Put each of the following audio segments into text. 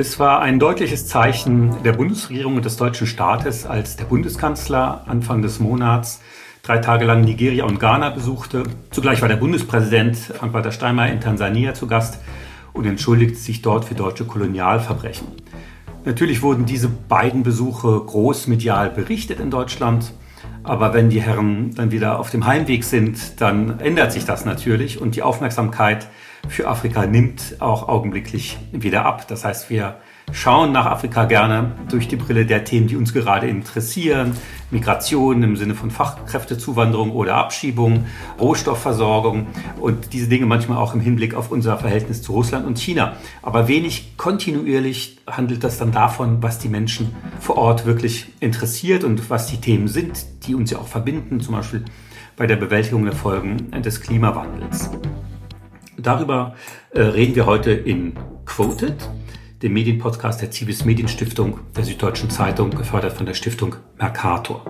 Es war ein deutliches Zeichen der Bundesregierung und des deutschen Staates, als der Bundeskanzler Anfang des Monats drei Tage lang Nigeria und Ghana besuchte. Zugleich war der Bundespräsident Frank-Walter Steinmeier in Tansania zu Gast und entschuldigte sich dort für deutsche Kolonialverbrechen. Natürlich wurden diese beiden Besuche großmedial berichtet in Deutschland. Aber wenn die Herren dann wieder auf dem Heimweg sind, dann ändert sich das natürlich und die Aufmerksamkeit für Afrika nimmt auch augenblicklich wieder ab. Das heißt, wir schauen nach Afrika gerne durch die Brille der Themen, die uns gerade interessieren. Migration im Sinne von Fachkräftezuwanderung oder Abschiebung, Rohstoffversorgung und diese Dinge manchmal auch im Hinblick auf unser Verhältnis zu Russland und China. Aber wenig kontinuierlich handelt das dann davon, was die Menschen vor Ort wirklich interessiert und was die Themen sind, die uns ja auch verbinden, zum Beispiel bei der Bewältigung der Folgen des Klimawandels. Darüber äh, reden wir heute in Quoted, dem Medienpodcast der Civis Medienstiftung der Süddeutschen Zeitung, gefördert von der Stiftung Mercator.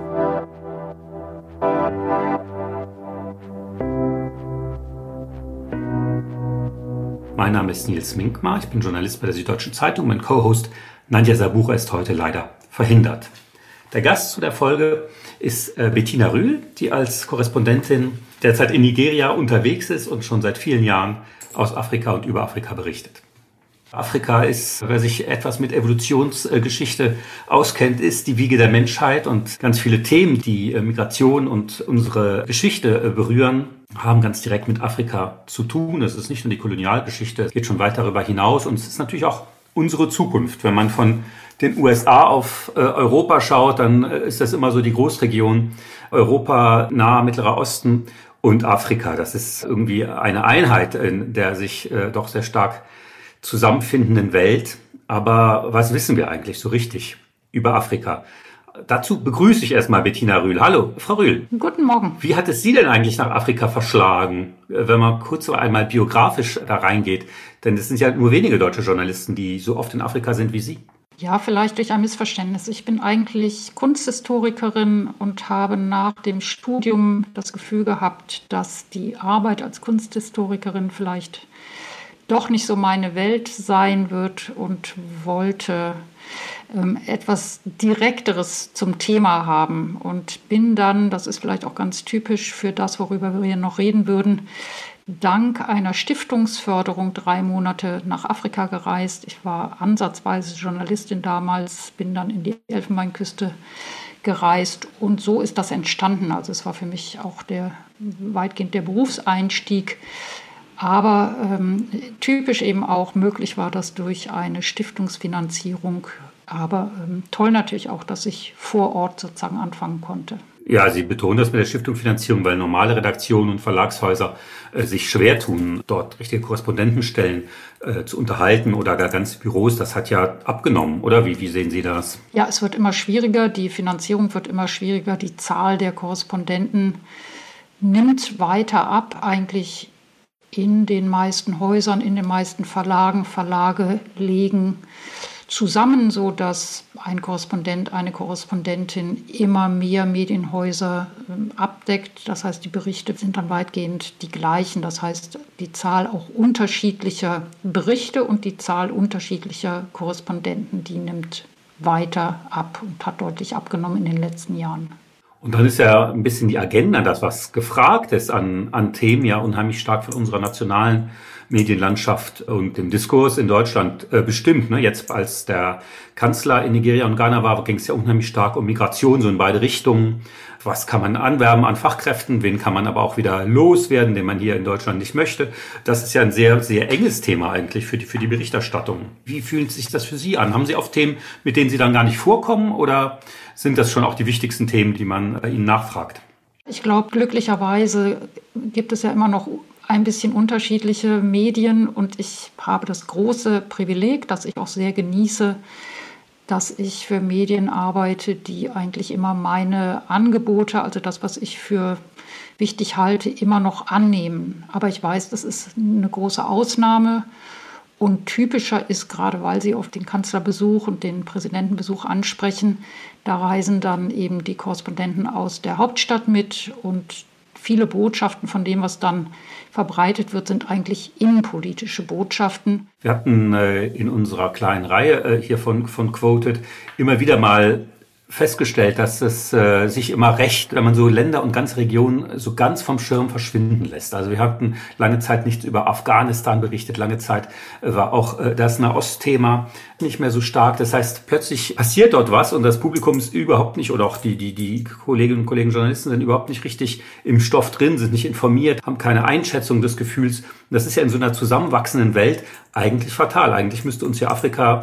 Mein Name ist Nils Minkmar, ich bin Journalist bei der Süddeutschen Zeitung. Mein Co-Host Nadja Sabucha ist heute leider verhindert. Der Gast zu der Folge ist äh, Bettina Rühl, die als Korrespondentin derzeit in Nigeria unterwegs ist und schon seit vielen Jahren aus Afrika und über Afrika berichtet. Afrika ist, wer sich etwas mit Evolutionsgeschichte auskennt, ist die Wiege der Menschheit und ganz viele Themen, die äh, Migration und unsere Geschichte äh, berühren, haben ganz direkt mit Afrika zu tun. Es ist nicht nur die Kolonialgeschichte, es geht schon weit darüber hinaus und es ist natürlich auch unsere Zukunft. Wenn man von den USA auf äh, Europa schaut, dann ist das immer so die Großregion Europa, nahe Mittlerer Osten und Afrika. Das ist irgendwie eine Einheit, in der sich äh, doch sehr stark zusammenfindenden Welt. Aber was wissen wir eigentlich so richtig über Afrika? Dazu begrüße ich erstmal Bettina Rühl. Hallo, Frau Rühl. Guten Morgen. Wie hat es Sie denn eigentlich nach Afrika verschlagen, wenn man kurz so einmal biografisch da reingeht? Denn es sind ja nur wenige deutsche Journalisten, die so oft in Afrika sind wie Sie. Ja, vielleicht durch ein Missverständnis. Ich bin eigentlich Kunsthistorikerin und habe nach dem Studium das Gefühl gehabt, dass die Arbeit als Kunsthistorikerin vielleicht doch nicht so meine Welt sein wird und wollte etwas Direkteres zum Thema haben und bin dann, das ist vielleicht auch ganz typisch für das, worüber wir hier noch reden würden, dank einer Stiftungsförderung drei Monate nach Afrika gereist. Ich war ansatzweise Journalistin damals, bin dann in die Elfenbeinküste gereist und so ist das entstanden. Also es war für mich auch der weitgehend der Berufseinstieg. Aber ähm, typisch eben auch möglich war das durch eine Stiftungsfinanzierung. Aber ähm, toll natürlich auch, dass ich vor Ort sozusagen anfangen konnte. Ja, Sie betonen das mit der Stiftungsfinanzierung, weil normale Redaktionen und Verlagshäuser äh, sich schwer tun, dort richtige Korrespondentenstellen äh, zu unterhalten oder gar ganze Büros. Das hat ja abgenommen, oder? Wie, wie sehen Sie das? Ja, es wird immer schwieriger, die Finanzierung wird immer schwieriger, die Zahl der Korrespondenten nimmt weiter ab, eigentlich in den meisten Häusern, in den meisten Verlagen. Verlage legen zusammen, so dass ein Korrespondent, eine Korrespondentin immer mehr Medienhäuser ähm, abdeckt. Das heißt, die Berichte sind dann weitgehend die gleichen. Das heißt, die Zahl auch unterschiedlicher Berichte und die Zahl unterschiedlicher Korrespondenten, die nimmt weiter ab und hat deutlich abgenommen in den letzten Jahren. Und dann ist ja ein bisschen die Agenda, das was gefragt ist an, an Themen, ja unheimlich stark von unserer nationalen Medienlandschaft und dem Diskurs in Deutschland äh, bestimmt. Ne? Jetzt als der Kanzler in Nigeria und Ghana war, ging es ja unheimlich stark um Migration, so in beide Richtungen. Was kann man anwerben an Fachkräften? Wen kann man aber auch wieder loswerden, den man hier in Deutschland nicht möchte? Das ist ja ein sehr, sehr enges Thema eigentlich für die, für die Berichterstattung. Wie fühlt sich das für Sie an? Haben Sie oft Themen, mit denen Sie dann gar nicht vorkommen oder sind das schon auch die wichtigsten Themen, die man bei Ihnen nachfragt? Ich glaube, glücklicherweise gibt es ja immer noch ein bisschen unterschiedliche Medien und ich habe das große Privileg, dass ich auch sehr genieße, dass ich für Medien arbeite, die eigentlich immer meine Angebote, also das, was ich für wichtig halte, immer noch annehmen. Aber ich weiß, das ist eine große Ausnahme. Und typischer ist, gerade weil Sie auf den Kanzlerbesuch und den Präsidentenbesuch ansprechen, da reisen dann eben die Korrespondenten aus der Hauptstadt mit und viele Botschaften von dem, was dann verbreitet wird, sind eigentlich innenpolitische Botschaften. Wir hatten äh, in unserer kleinen Reihe äh, hier von, von Quoted immer wieder mal festgestellt, dass es äh, sich immer recht, wenn man so Länder und ganze Regionen so ganz vom Schirm verschwinden lässt. Also wir hatten lange Zeit nichts über Afghanistan berichtet, lange Zeit äh, war auch äh, das Nahost-Thema nicht mehr so stark. Das heißt, plötzlich passiert dort was und das Publikum ist überhaupt nicht, oder auch die, die, die Kolleginnen und Kollegen Journalisten sind überhaupt nicht richtig im Stoff drin, sind nicht informiert, haben keine Einschätzung des Gefühls. Das ist ja in so einer zusammenwachsenden Welt eigentlich fatal. Eigentlich müsste uns ja Afrika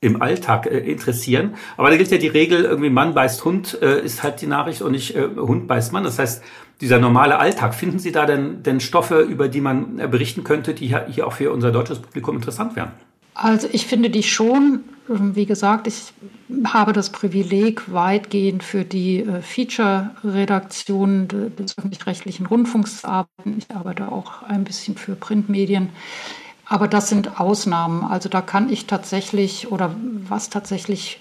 im Alltag äh, interessieren. Aber da gilt ja die Regel, irgendwie Mann beißt Hund, äh, ist halt die Nachricht und nicht äh, Hund beißt Mann. Das heißt, dieser normale Alltag, finden Sie da denn, denn Stoffe, über die man äh, berichten könnte, die hier auch für unser deutsches Publikum interessant wären? Also ich finde die schon, ähm, wie gesagt, ich habe das Privileg, weitgehend für die äh, Feature-Redaktion des öffentlich-rechtlichen Rundfunks zu arbeiten. Ich arbeite auch ein bisschen für Printmedien. Aber das sind Ausnahmen. Also da kann ich tatsächlich oder was tatsächlich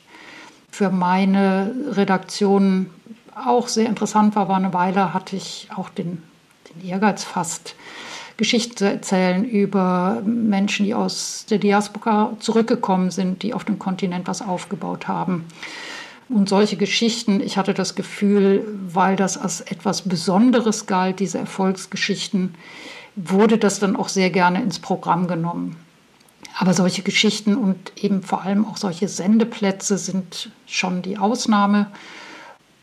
für meine Redaktion auch sehr interessant war, war eine Weile, hatte ich auch den, den Ehrgeiz fast, Geschichten zu erzählen über Menschen, die aus der Diaspora zurückgekommen sind, die auf dem Kontinent was aufgebaut haben. Und solche Geschichten, ich hatte das Gefühl, weil das als etwas Besonderes galt, diese Erfolgsgeschichten, wurde das dann auch sehr gerne ins Programm genommen. Aber solche Geschichten und eben vor allem auch solche Sendeplätze sind schon die Ausnahme.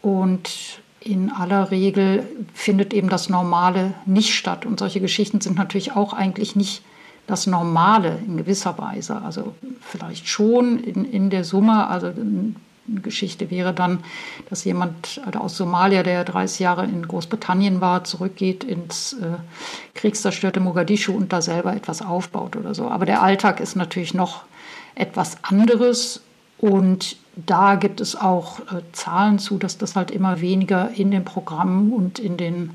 Und in aller Regel findet eben das Normale nicht statt. Und solche Geschichten sind natürlich auch eigentlich nicht das Normale in gewisser Weise. Also vielleicht schon in, in der Summe, also Geschichte wäre dann, dass jemand also aus Somalia, der 30 Jahre in Großbritannien war, zurückgeht ins äh, kriegszerstörte Mogadischu und da selber etwas aufbaut oder so. Aber der Alltag ist natürlich noch etwas anderes und da gibt es auch äh, Zahlen zu, dass das halt immer weniger in den Programmen und in den,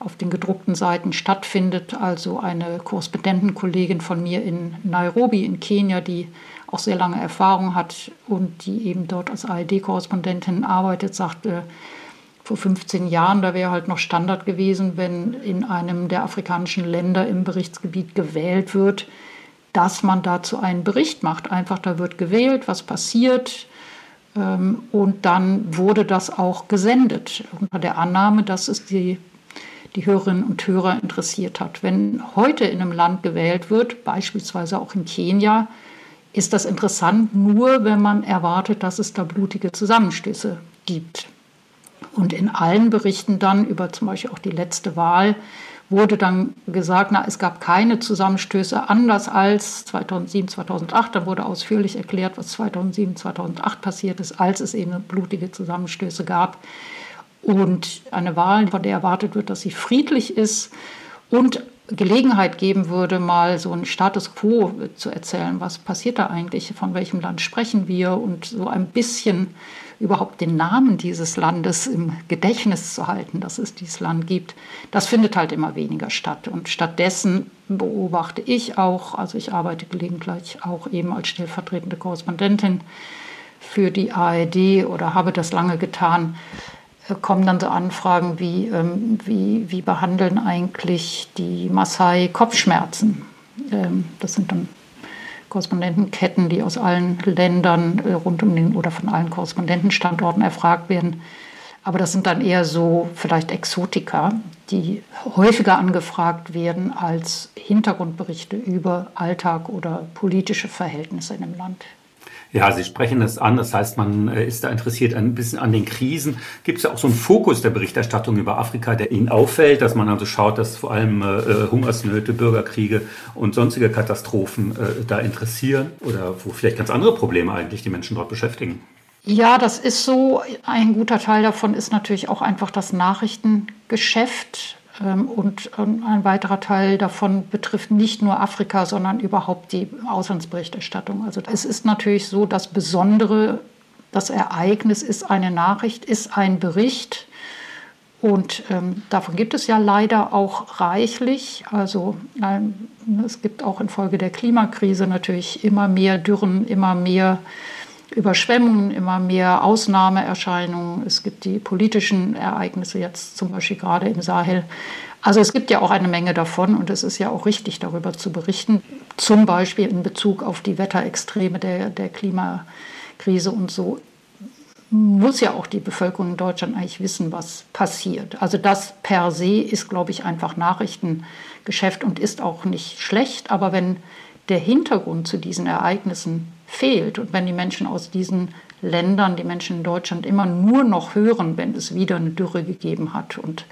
auf den gedruckten Seiten stattfindet. Also eine Korrespondentenkollegin von mir in Nairobi in Kenia, die auch sehr lange Erfahrung hat und die eben dort als ARD-Korrespondentin arbeitet, sagte, vor 15 Jahren, da wäre halt noch Standard gewesen, wenn in einem der afrikanischen Länder im Berichtsgebiet gewählt wird, dass man dazu einen Bericht macht. Einfach, da wird gewählt, was passiert. Ähm, und dann wurde das auch gesendet, unter der Annahme, dass es die, die Hörerinnen und Hörer interessiert hat. Wenn heute in einem Land gewählt wird, beispielsweise auch in Kenia, ist das interessant nur, wenn man erwartet, dass es da blutige Zusammenstöße gibt. Und in allen Berichten dann über zum Beispiel auch die letzte Wahl wurde dann gesagt, na, es gab keine Zusammenstöße anders als 2007, 2008. Da wurde ausführlich erklärt, was 2007, 2008 passiert ist, als es eben blutige Zusammenstöße gab. Und eine Wahl, von der erwartet wird, dass sie friedlich ist und Gelegenheit geben würde, mal so einen Status quo zu erzählen. Was passiert da eigentlich? Von welchem Land sprechen wir? Und so ein bisschen überhaupt den Namen dieses Landes im Gedächtnis zu halten, dass es dieses Land gibt, das findet halt immer weniger statt. Und stattdessen beobachte ich auch, also ich arbeite gelegentlich auch eben als stellvertretende Korrespondentin für die ARD oder habe das lange getan, kommen dann so Anfragen wie, ähm, wie, wie behandeln eigentlich die Maasai Kopfschmerzen? Ähm, das sind dann Korrespondentenketten, die aus allen Ländern äh, rund um den oder von allen Korrespondentenstandorten erfragt werden. Aber das sind dann eher so vielleicht Exotika, die häufiger angefragt werden als Hintergrundberichte über Alltag oder politische Verhältnisse in einem Land. Ja, Sie sprechen es an. Das heißt, man äh, ist da interessiert ein bisschen an den Krisen. Gibt es ja auch so einen Fokus der Berichterstattung über Afrika, der Ihnen auffällt, dass man also schaut, dass vor allem äh, äh, Hungersnöte, Bürgerkriege und sonstige Katastrophen äh, da interessieren oder wo vielleicht ganz andere Probleme eigentlich die Menschen dort beschäftigen? Ja, das ist so. Ein guter Teil davon ist natürlich auch einfach das Nachrichtengeschäft. Ähm, und ähm, ein weiterer Teil davon betrifft nicht nur Afrika, sondern überhaupt die Auslandsberichterstattung. Also es ist natürlich so, das Besondere, das Ereignis ist eine Nachricht, ist ein Bericht. Und ähm, davon gibt es ja leider auch reichlich. Also ähm, es gibt auch infolge der Klimakrise natürlich immer mehr Dürren, immer mehr Überschwemmungen, immer mehr Ausnahmeerscheinungen. Es gibt die politischen Ereignisse jetzt zum Beispiel gerade im Sahel. Also es gibt ja auch eine Menge davon und es ist ja auch richtig, darüber zu berichten. Zum Beispiel in Bezug auf die Wetterextreme der, der Klimakrise und so muss ja auch die Bevölkerung in Deutschland eigentlich wissen, was passiert. Also das per se ist, glaube ich, einfach Nachrichtengeschäft und ist auch nicht schlecht. Aber wenn der Hintergrund zu diesen Ereignissen fehlt und wenn die Menschen aus diesen Ländern, die Menschen in Deutschland immer nur noch hören, wenn es wieder eine Dürre gegeben hat und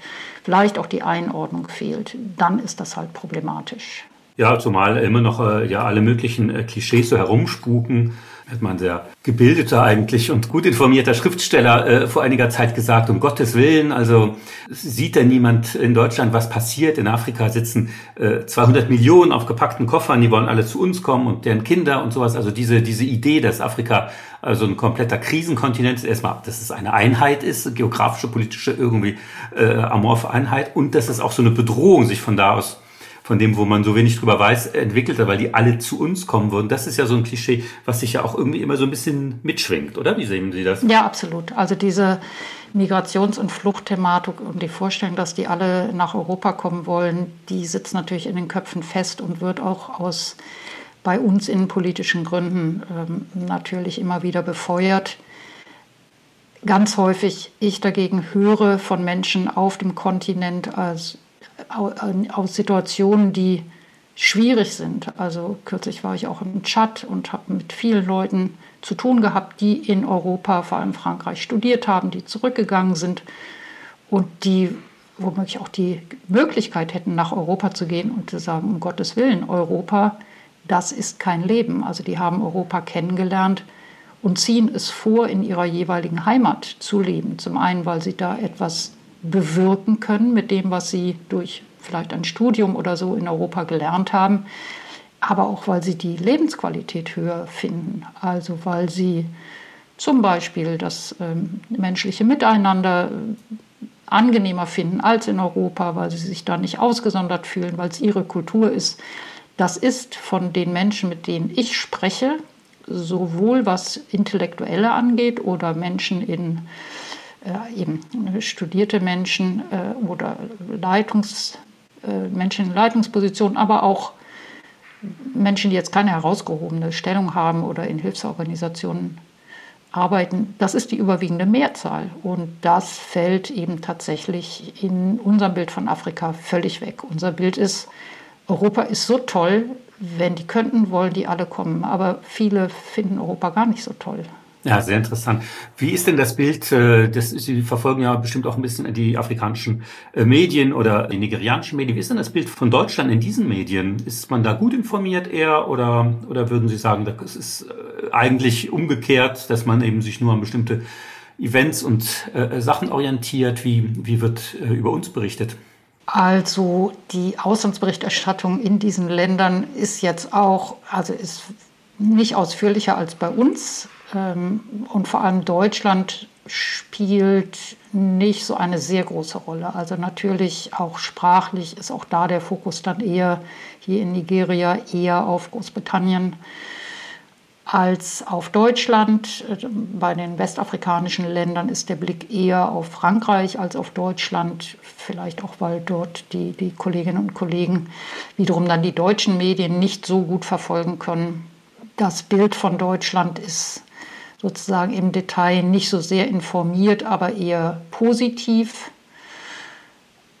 vielleicht auch die Einordnung fehlt, dann ist das halt problematisch. Ja, zumal immer noch äh, ja alle möglichen äh, Klischees so herumspuken hat man sehr gebildeter eigentlich und gut informierter Schriftsteller äh, vor einiger Zeit gesagt, um Gottes Willen, also sieht denn niemand in Deutschland, was passiert? In Afrika sitzen äh, 200 Millionen auf gepackten Koffern, die wollen alle zu uns kommen und deren Kinder und sowas. Also diese, diese Idee, dass Afrika also ein kompletter Krisenkontinent ist, erstmal, dass es eine Einheit ist, geografische, politische, irgendwie äh, amorphe Einheit und dass es auch so eine Bedrohung sich von da aus von dem, wo man so wenig drüber weiß, entwickelt hat, weil die alle zu uns kommen würden. Das ist ja so ein Klischee, was sich ja auch irgendwie immer so ein bisschen mitschwingt, oder? Wie sehen Sie das? Ja, absolut. Also diese Migrations- und Fluchtthematik und die Vorstellung, dass die alle nach Europa kommen wollen, die sitzt natürlich in den Köpfen fest und wird auch aus bei uns innenpolitischen Gründen ähm, natürlich immer wieder befeuert. Ganz häufig ich dagegen höre von Menschen auf dem Kontinent als aus Situationen, die schwierig sind. Also kürzlich war ich auch im Tschad und habe mit vielen Leuten zu tun gehabt, die in Europa, vor allem Frankreich, studiert haben, die zurückgegangen sind und die womöglich auch die Möglichkeit hätten, nach Europa zu gehen und zu sagen, um Gottes Willen, Europa, das ist kein Leben. Also die haben Europa kennengelernt und ziehen es vor, in ihrer jeweiligen Heimat zu leben. Zum einen, weil sie da etwas bewirken können mit dem, was sie durch vielleicht ein Studium oder so in Europa gelernt haben, aber auch weil sie die Lebensqualität höher finden. Also weil sie zum Beispiel das ähm, menschliche Miteinander äh, angenehmer finden als in Europa, weil sie sich da nicht ausgesondert fühlen, weil es ihre Kultur ist. Das ist von den Menschen, mit denen ich spreche, sowohl was Intellektuelle angeht oder Menschen in äh, eben studierte Menschen äh, oder Leitungs, äh, Menschen in Leitungspositionen, aber auch Menschen, die jetzt keine herausgehobene Stellung haben oder in Hilfsorganisationen arbeiten, das ist die überwiegende Mehrzahl. Und das fällt eben tatsächlich in unserem Bild von Afrika völlig weg. Unser Bild ist, Europa ist so toll, wenn die könnten, wollen die alle kommen. Aber viele finden Europa gar nicht so toll. Ja, sehr interessant. Wie ist denn das Bild, äh, das, Sie verfolgen ja bestimmt auch ein bisschen die afrikanischen äh, Medien oder die nigerianischen Medien. Wie ist denn das Bild von Deutschland in diesen Medien? Ist man da gut informiert eher oder, oder würden Sie sagen, das ist äh, eigentlich umgekehrt, dass man eben sich nur an bestimmte Events und äh, Sachen orientiert? Wie, wie wird äh, über uns berichtet? Also die Auslandsberichterstattung in diesen Ländern ist jetzt auch, also ist nicht ausführlicher als bei uns. Ähm, und vor allem Deutschland spielt nicht so eine sehr große Rolle. Also natürlich auch sprachlich ist auch da der Fokus dann eher hier in Nigeria eher auf Großbritannien als auf Deutschland. Bei den westafrikanischen Ländern ist der Blick eher auf Frankreich als auf Deutschland. Vielleicht auch, weil dort die, die Kolleginnen und Kollegen wiederum dann die deutschen Medien nicht so gut verfolgen können. Das Bild von Deutschland ist sozusagen im Detail nicht so sehr informiert, aber eher positiv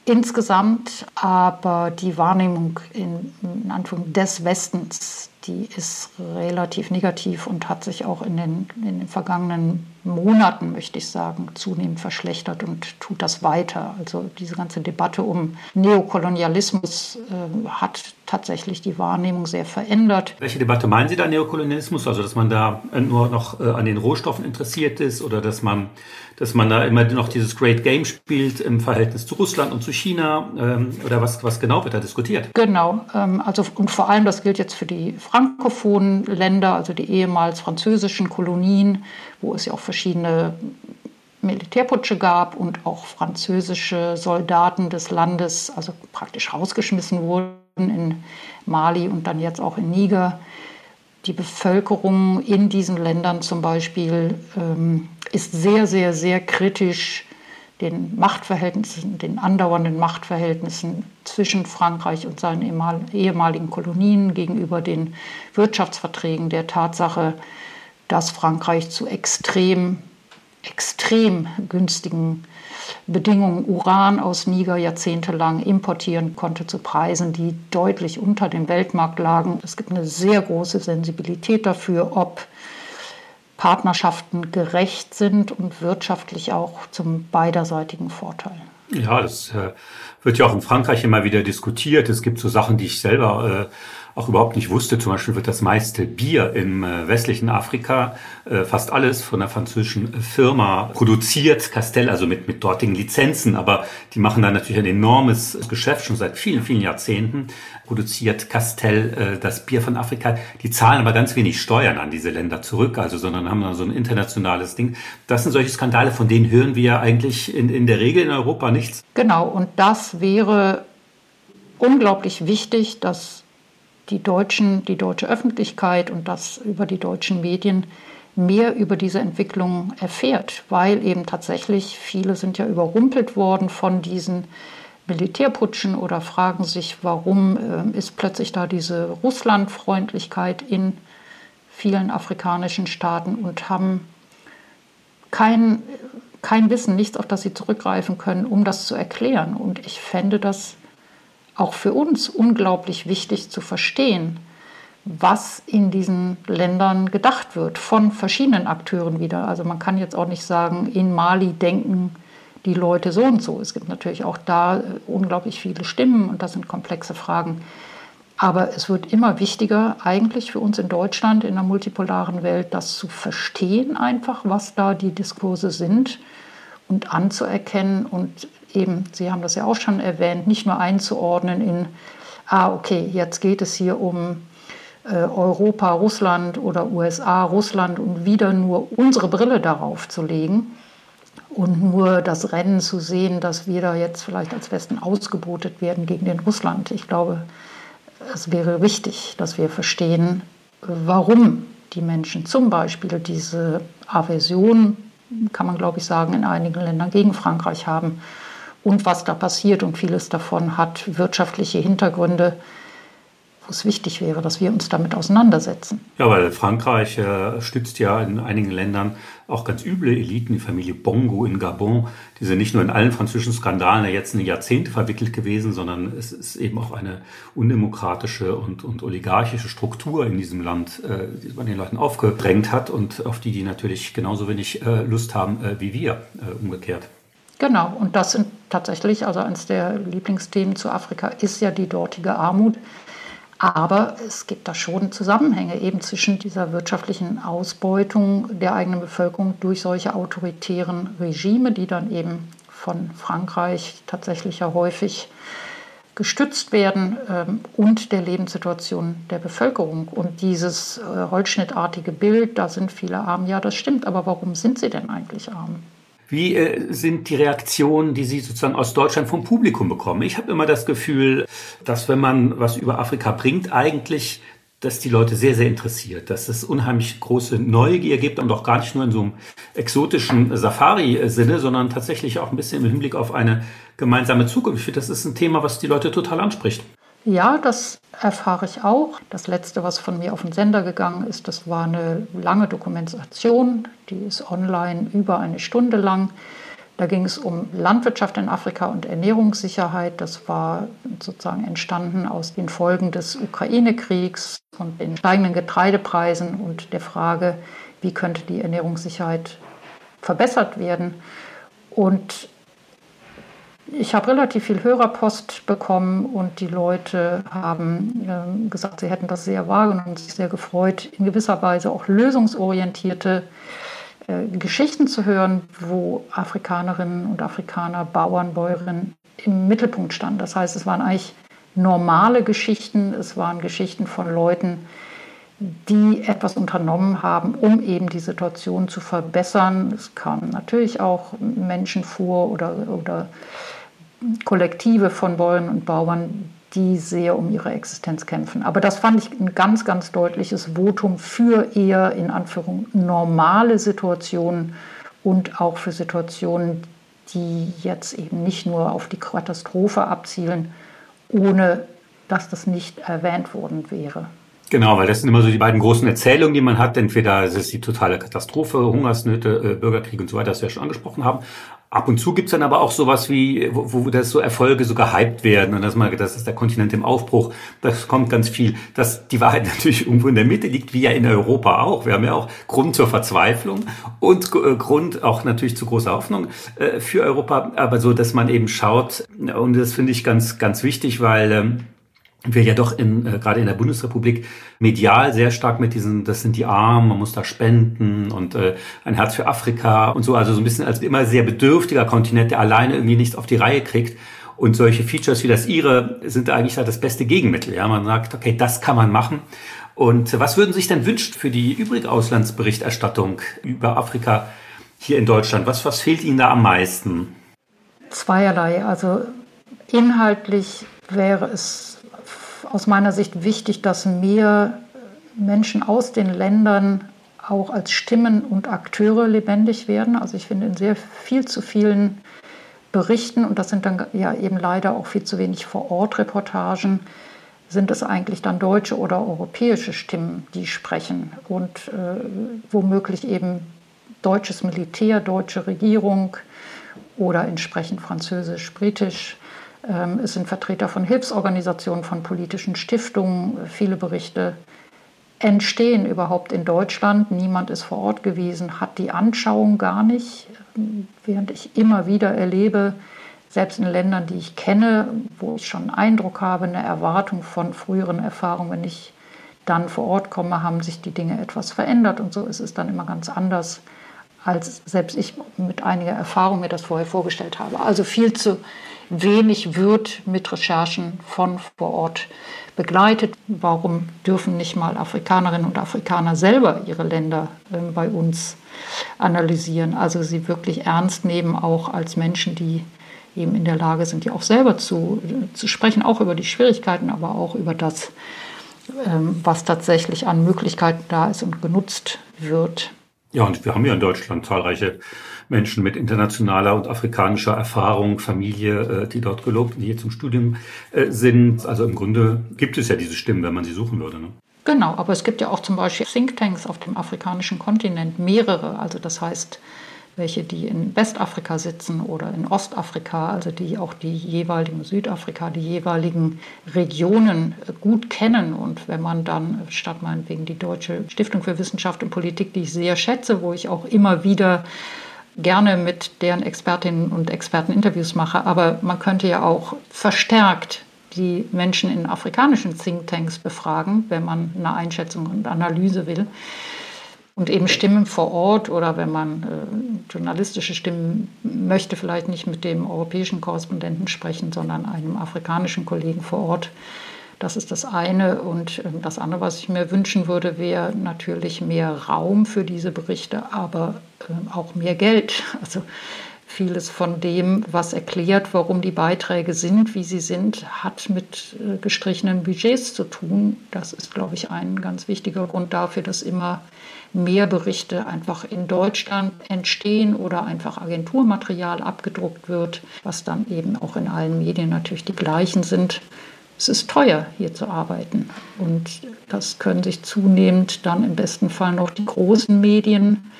insgesamt. Aber die Wahrnehmung in, in Anführung des Westens die ist relativ negativ und hat sich auch in den, in den vergangenen Monaten, möchte ich sagen, zunehmend verschlechtert und tut das weiter. Also diese ganze Debatte um Neokolonialismus äh, hat tatsächlich die Wahrnehmung sehr verändert. Welche Debatte meinen Sie da Neokolonialismus? Also dass man da nur noch äh, an den Rohstoffen interessiert ist oder dass man dass man da immer noch dieses Great Game spielt im Verhältnis zu Russland und zu China ähm, oder was, was genau wird da diskutiert? Genau, ähm, also und vor allem das gilt jetzt für die frankophonen Länder, also die ehemals französischen Kolonien, wo es ja auch verschiedene Militärputsche gab und auch französische Soldaten des Landes, also praktisch rausgeschmissen wurden in Mali und dann jetzt auch in Niger die Bevölkerung in diesen Ländern zum Beispiel ähm, ist sehr, sehr, sehr kritisch den Machtverhältnissen, den andauernden Machtverhältnissen zwischen Frankreich und seinen ehemaligen Kolonien gegenüber den Wirtschaftsverträgen, der Tatsache, dass Frankreich zu extrem, extrem günstigen Bedingungen Uran aus Niger jahrzehntelang importieren konnte zu Preisen, die deutlich unter dem Weltmarkt lagen. Es gibt eine sehr große Sensibilität dafür, ob Partnerschaften gerecht sind und wirtschaftlich auch zum beiderseitigen Vorteil. Ja, das äh, wird ja auch in Frankreich immer wieder diskutiert. Es gibt so Sachen, die ich selber äh, auch überhaupt nicht wusste. Zum Beispiel wird das meiste Bier im äh, westlichen Afrika, äh, fast alles von einer französischen Firma produziert, Castell, also mit, mit dortigen Lizenzen. Aber die machen da natürlich ein enormes Geschäft, schon seit vielen, vielen Jahrzehnten produziert Castell äh, das Bier von Afrika. Die zahlen aber ganz wenig Steuern an diese Länder zurück, also sondern haben dann so ein internationales Ding. Das sind solche Skandale, von denen hören wir eigentlich in, in der Regel in Europa nichts. Genau, und das wäre unglaublich wichtig, dass die deutschen, die deutsche Öffentlichkeit und das über die deutschen Medien mehr über diese Entwicklung erfährt, weil eben tatsächlich viele sind ja überrumpelt worden von diesen Militärputschen oder fragen sich, warum äh, ist plötzlich da diese Russlandfreundlichkeit in vielen afrikanischen Staaten und haben kein, kein Wissen, nichts, auf das sie zurückgreifen können, um das zu erklären. Und ich fände das auch für uns unglaublich wichtig zu verstehen, was in diesen Ländern gedacht wird von verschiedenen Akteuren wieder. Also man kann jetzt auch nicht sagen, in Mali denken die Leute so und so. Es gibt natürlich auch da äh, unglaublich viele Stimmen und das sind komplexe Fragen. Aber es wird immer wichtiger, eigentlich für uns in Deutschland, in der multipolaren Welt, das zu verstehen, einfach, was da die Diskurse sind und anzuerkennen und eben, Sie haben das ja auch schon erwähnt, nicht nur einzuordnen in, ah, okay, jetzt geht es hier um äh, Europa, Russland oder USA, Russland und wieder nur unsere Brille darauf zu legen und nur das Rennen zu sehen, dass wir da jetzt vielleicht als Westen ausgebotet werden gegen den Russland. Ich glaube, es wäre wichtig, dass wir verstehen, warum die Menschen zum Beispiel diese Aversion, kann man glaube ich sagen, in einigen Ländern gegen Frankreich haben und was da passiert. Und vieles davon hat wirtschaftliche Hintergründe, wo es wichtig wäre, dass wir uns damit auseinandersetzen. Ja, weil Frankreich äh, stützt ja in einigen Ländern auch ganz üble Eliten, die Familie Bongo in Gabon. Die sind nicht nur in allen französischen Skandalen jetzt eine Jahrzehnte verwickelt gewesen, sondern es ist eben auch eine undemokratische und, und oligarchische Struktur in diesem Land, äh, die man den Leuten aufgedrängt hat und auf die die natürlich genauso wenig äh, Lust haben äh, wie wir äh, umgekehrt. Genau, und das sind tatsächlich, also eines der Lieblingsthemen zu Afrika ist ja die dortige Armut. Aber es gibt da schon Zusammenhänge eben zwischen dieser wirtschaftlichen Ausbeutung der eigenen Bevölkerung durch solche autoritären Regime, die dann eben von Frankreich tatsächlich ja häufig gestützt werden ähm, und der Lebenssituation der Bevölkerung. Und dieses äh, holzschnittartige Bild, da sind viele arm, ja, das stimmt, aber warum sind sie denn eigentlich arm? Wie äh, sind die Reaktionen, die Sie sozusagen aus Deutschland vom Publikum bekommen? Ich habe immer das Gefühl, dass wenn man was über Afrika bringt, eigentlich dass die Leute sehr, sehr interessiert, dass es unheimlich große Neugier gibt und auch gar nicht nur in so einem exotischen Safari-Sinne, sondern tatsächlich auch ein bisschen im Hinblick auf eine gemeinsame Zukunft. Ich finde, das ist ein Thema, was die Leute total anspricht. Ja, das erfahre ich auch. Das letzte, was von mir auf den Sender gegangen ist, das war eine lange Dokumentation, die ist online über eine Stunde lang. Da ging es um Landwirtschaft in Afrika und Ernährungssicherheit. Das war sozusagen entstanden aus den Folgen des Ukraine-Kriegs und den steigenden Getreidepreisen und der Frage, wie könnte die Ernährungssicherheit verbessert werden. Und ich habe relativ viel Hörerpost bekommen und die Leute haben äh, gesagt, sie hätten das sehr wahrgenommen und sich sehr gefreut, in gewisser Weise auch lösungsorientierte äh, Geschichten zu hören, wo Afrikanerinnen und Afrikaner, Bauern, Bäuerinnen im Mittelpunkt standen. Das heißt, es waren eigentlich normale Geschichten, es waren Geschichten von Leuten, die etwas unternommen haben, um eben die Situation zu verbessern. Es kamen natürlich auch Menschen vor oder, oder Kollektive von Bäuerinnen und Bauern, die sehr um ihre Existenz kämpfen. Aber das fand ich ein ganz, ganz deutliches Votum für eher in Anführung normale Situationen und auch für Situationen, die jetzt eben nicht nur auf die Katastrophe abzielen, ohne dass das nicht erwähnt worden wäre. Genau, weil das sind immer so die beiden großen Erzählungen, die man hat. Entweder ist es die totale Katastrophe, Hungersnöte, äh, Bürgerkrieg und so weiter, das wir ja schon angesprochen haben. Ab und zu gibt's dann aber auch sowas wie, wo, wo das so Erfolge so gehypt werden und dass man, das ist der Kontinent im Aufbruch. Das kommt ganz viel. Dass die Wahrheit natürlich irgendwo in der Mitte liegt, wie ja in Europa auch. Wir haben ja auch Grund zur Verzweiflung und äh, Grund auch natürlich zu großer Hoffnung äh, für Europa. Aber so, dass man eben schaut, und das finde ich ganz, ganz wichtig, weil ähm, wir ja doch in, äh, gerade in der Bundesrepublik medial sehr stark mit diesen, das sind die Armen, man muss da spenden und äh, ein Herz für Afrika und so, also so ein bisschen als immer sehr bedürftiger Kontinent, der alleine irgendwie nichts auf die Reihe kriegt. Und solche Features wie das Ihre sind eigentlich da das beste Gegenmittel. Ja, man sagt, okay, das kann man machen. Und was würden Sie sich denn wünschen für die übrige Auslandsberichterstattung über Afrika hier in Deutschland? Was, was fehlt Ihnen da am meisten? Zweierlei. Also inhaltlich wäre es aus meiner Sicht wichtig, dass mehr Menschen aus den Ländern auch als Stimmen und Akteure lebendig werden. Also ich finde in sehr viel zu vielen Berichten, und das sind dann ja eben leider auch viel zu wenig Vor-Ort-Reportagen, sind es eigentlich dann deutsche oder europäische Stimmen, die sprechen und äh, womöglich eben deutsches Militär, deutsche Regierung oder entsprechend französisch, britisch es sind Vertreter von Hilfsorganisationen, von politischen Stiftungen. Viele Berichte entstehen überhaupt in Deutschland. Niemand ist vor Ort gewesen, hat die Anschauung gar nicht. Während ich immer wieder erlebe, selbst in Ländern, die ich kenne, wo ich schon einen Eindruck habe, eine Erwartung von früheren Erfahrungen, wenn ich dann vor Ort komme, haben sich die Dinge etwas verändert und so ist es dann immer ganz anders, als selbst ich mit einiger Erfahrung mir das vorher vorgestellt habe. Also viel zu wenig wird mit Recherchen von vor Ort begleitet. Warum dürfen nicht mal Afrikanerinnen und Afrikaner selber ihre Länder äh, bei uns analysieren? Also sie wirklich ernst nehmen, auch als Menschen, die eben in der Lage sind, ja auch selber zu, zu sprechen, auch über die Schwierigkeiten, aber auch über das, ähm, was tatsächlich an Möglichkeiten da ist und genutzt wird. Ja, und wir haben ja in Deutschland zahlreiche Menschen mit internationaler und afrikanischer Erfahrung, Familie, äh, die dort gelobt, die hier zum Studium äh, sind. Also im Grunde gibt es ja diese Stimmen, wenn man sie suchen würde. Ne? Genau, aber es gibt ja auch zum Beispiel Thinktanks auf dem afrikanischen Kontinent, mehrere. Also das heißt, welche, die in Westafrika sitzen oder in Ostafrika, also die auch die jeweiligen Südafrika, die jeweiligen Regionen gut kennen. Und wenn man dann statt meinetwegen die Deutsche Stiftung für Wissenschaft und Politik, die ich sehr schätze, wo ich auch immer wieder gerne mit deren Expertinnen und Experten Interviews mache, aber man könnte ja auch verstärkt die Menschen in afrikanischen Thinktanks befragen, wenn man eine Einschätzung und Analyse will. Und eben Stimmen vor Ort oder wenn man äh, journalistische Stimmen möchte, vielleicht nicht mit dem europäischen Korrespondenten sprechen, sondern einem afrikanischen Kollegen vor Ort das ist das eine. Und ähm, das andere, was ich mir wünschen würde, wäre natürlich mehr Raum für diese Berichte, aber ähm, auch mehr Geld. Also vieles von dem, was erklärt, warum die Beiträge sind, wie sie sind, hat mit äh, gestrichenen Budgets zu tun. Das ist, glaube ich, ein ganz wichtiger Grund dafür, dass immer mehr Berichte einfach in Deutschland entstehen oder einfach Agenturmaterial abgedruckt wird, was dann eben auch in allen Medien natürlich die gleichen sind es ist teuer, hier zu arbeiten. Und das können sich zunehmend dann im besten Fall noch die großen Medien,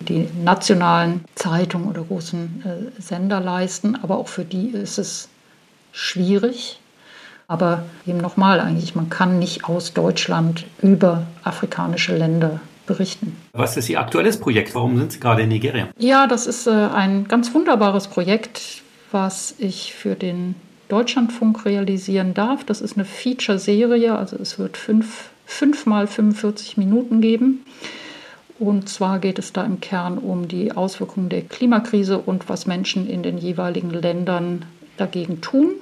die nationalen Zeitungen oder großen äh, Sender leisten. Aber auch für die ist es schwierig. Aber eben nochmal eigentlich, man kann nicht aus Deutschland über afrikanische Länder berichten. Was ist Ihr aktuelles Projekt? Warum sind Sie gerade in Nigeria? Ja, das ist äh, ein ganz wunderbares Projekt, was ich für den Deutschlandfunk realisieren darf. Das ist eine Feature-Serie, also es wird fünf, fünf mal 45 Minuten geben. Und zwar geht es da im Kern um die Auswirkungen der Klimakrise und was Menschen in den jeweiligen Ländern dagegen tun.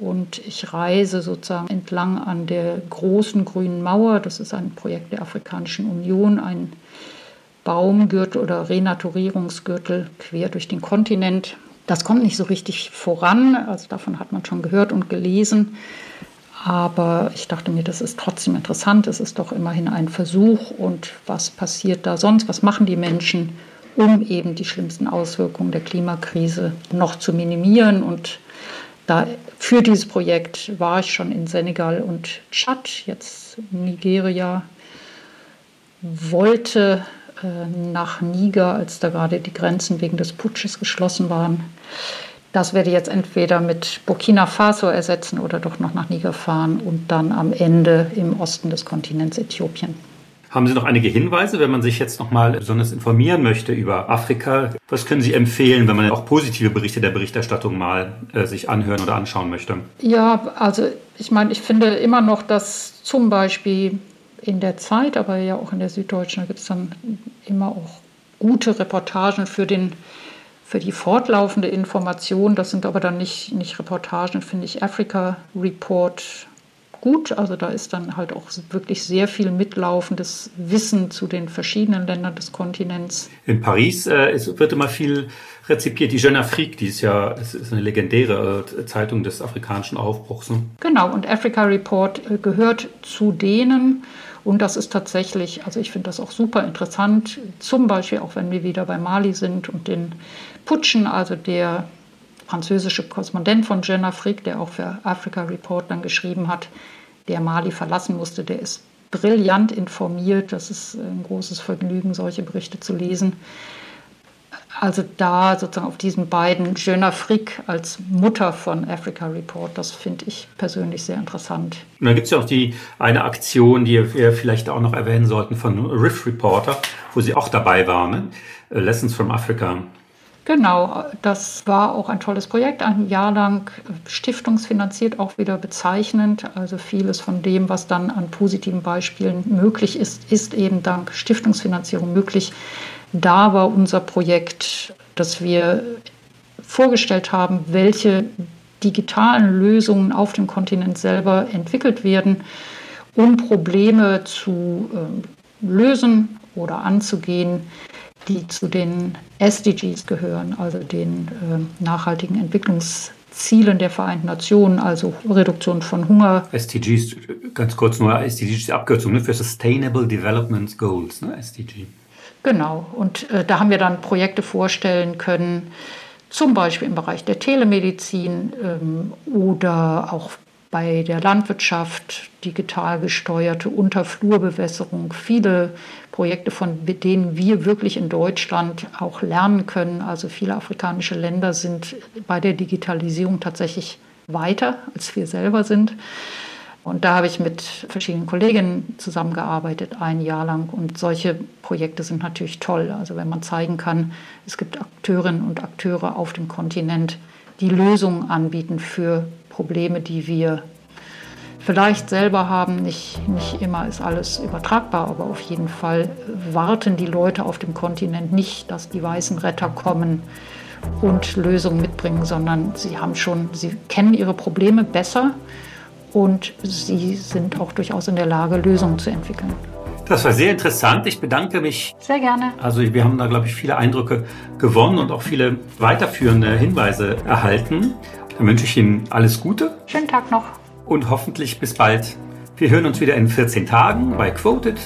Und ich reise sozusagen entlang an der großen grünen Mauer. Das ist ein Projekt der Afrikanischen Union, ein Baumgürtel oder Renaturierungsgürtel quer durch den Kontinent Das kommt nicht so richtig voran, also davon hat man schon gehört und gelesen. Aber ich dachte mir, das ist trotzdem interessant. Es ist doch immerhin ein Versuch. Und was passiert da sonst? Was machen die Menschen, um eben die schlimmsten Auswirkungen der Klimakrise noch zu minimieren? Und da, für dieses Projekt war ich schon in Senegal und Tschad, jetzt Nigeria, wollte nach Niger, als da gerade die Grenzen wegen des Putsches geschlossen waren. Das werde ich jetzt entweder mit Burkina Faso ersetzen oder doch noch nach Niger fahren und dann am Ende im Osten des Kontinents Äthiopien. Haben Sie noch einige Hinweise, wenn man sich jetzt noch mal besonders informieren möchte über Afrika? Was können Sie empfehlen, wenn man auch positive Berichte der Berichterstattung mal äh, sich anhören oder anschauen möchte? Ja, also ich meine, ich finde immer noch, dass zum Beispiel in der Zeit, aber ja auch in der Süddeutschen, da gibt es dann immer auch gute Reportagen für den für die fortlaufende Information, das sind aber dann nicht, nicht Reportagen, finde ich Africa Report gut. Also da ist dann halt auch wirklich sehr viel mitlaufendes Wissen zu den verschiedenen Ländern des Kontinents. In Paris äh, es wird immer viel rezipiert. Die Jeune Afrique, die ist ja es ist eine legendäre äh, Zeitung des afrikanischen Aufbruchs. Ne? Genau, und Africa Report äh, gehört zu denen, und das ist tatsächlich, also ich finde das auch super interessant, zum Beispiel auch wenn wir wieder bei Mali sind und den Putschen, also der französische Korrespondent von Jeune Afrique, der auch für Africa Report dann geschrieben hat, der Mali verlassen musste, der ist brillant informiert. Das ist ein großes Vergnügen, solche Berichte zu lesen. Also da sozusagen auf diesen beiden Jeune Afrique als Mutter von Africa Report, das finde ich persönlich sehr interessant. Und dann gibt es ja auch die eine Aktion, die wir vielleicht auch noch erwähnen sollten von Riff Reporter, wo sie auch dabei waren, ne? Lessons from Africa. Genau, das war auch ein tolles Projekt, ein Jahr lang stiftungsfinanziert, auch wieder bezeichnend. Also vieles von dem, was dann an positiven Beispielen möglich ist, ist eben dank Stiftungsfinanzierung möglich. Da war unser Projekt, dass wir vorgestellt haben, welche digitalen Lösungen auf dem Kontinent selber entwickelt werden, um Probleme zu äh, lösen oder anzugehen, die zu den SDGs gehören, also den äh, nachhaltigen Entwicklungszielen der Vereinten Nationen, also Reduktion von Hunger. SDGs, ganz kurz nur, SDGs ist die Abkürzung ne, für Sustainable Development Goals, ne, SDG. Genau, und äh, da haben wir dann Projekte vorstellen können, zum Beispiel im Bereich der Telemedizin ähm, oder auch bei der Landwirtschaft, digital gesteuerte Unterflurbewässerung, viele Projekte, von denen wir wirklich in Deutschland auch lernen können. Also viele afrikanische Länder sind bei der Digitalisierung tatsächlich weiter, als wir selber sind. Und da habe ich mit verschiedenen Kolleginnen zusammengearbeitet, ein Jahr lang. Und solche Projekte sind natürlich toll. Also wenn man zeigen kann, es gibt Akteurinnen und Akteure auf dem Kontinent, die Lösungen anbieten für Probleme, die wir vielleicht selber haben. Nicht, nicht immer ist alles übertragbar, aber auf jeden Fall warten die Leute auf dem Kontinent nicht, dass die weißen Retter kommen und Lösungen mitbringen, sondern sie haben schon, sie kennen ihre Probleme besser und sie sind auch durchaus in der Lage, Lösungen zu entwickeln. Das war sehr interessant. Ich bedanke mich. Sehr gerne. Also wir haben da, glaube ich, viele Eindrücke gewonnen und auch viele weiterführende Hinweise erhalten. Dann wünsche ich Ihnen alles Gute. Schönen Tag noch. Und hoffentlich bis bald. Wir hören uns wieder in 14 Tagen bei Quoted,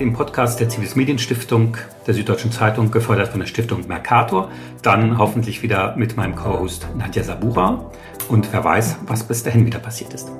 dem Podcast der Zivis Medienstiftung der Süddeutschen Zeitung, gefördert von der Stiftung Mercator. Dann hoffentlich wieder mit meinem Co-Host Nadja Sabura. Und wer weiß, was bis dahin wieder passiert ist.